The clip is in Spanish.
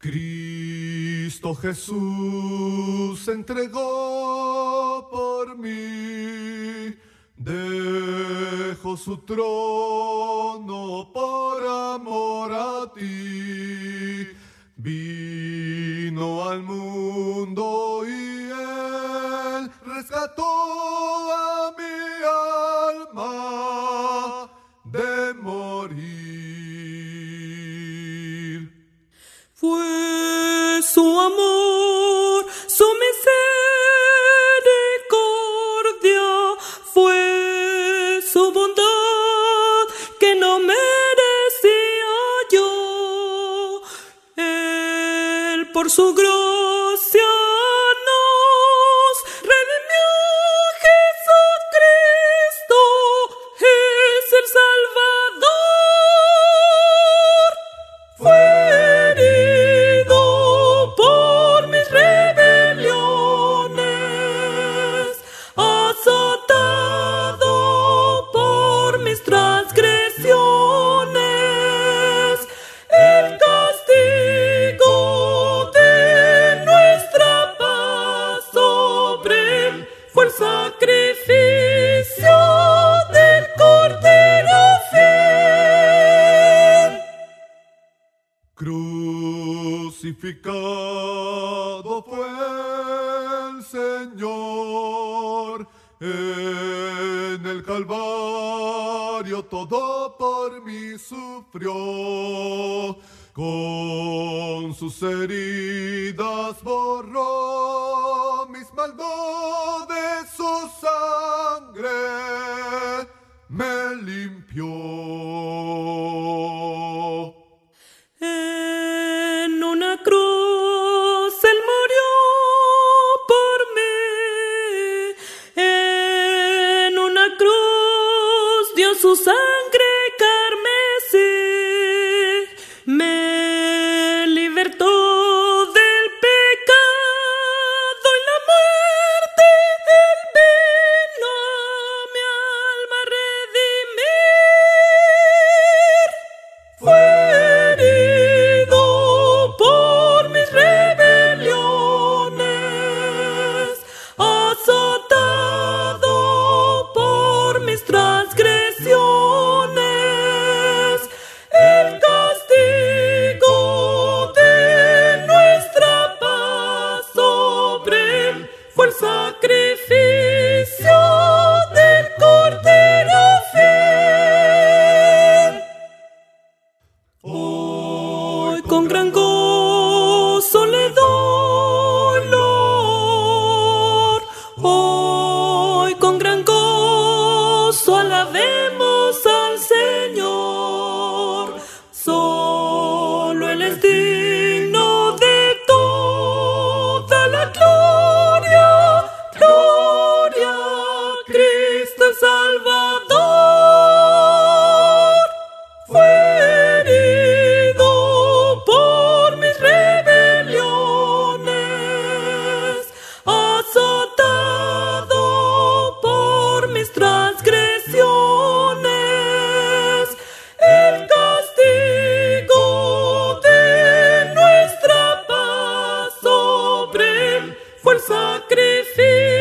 Cristo Jesús se entregó por mí, dejó su trono por amor a ti, vino al mundo y él rescató a mi alma de morir. por su gloria. Crucificado fue el Señor en el Calvario, todo por mí sufrió, con sus heridas borró fue el sacrificio.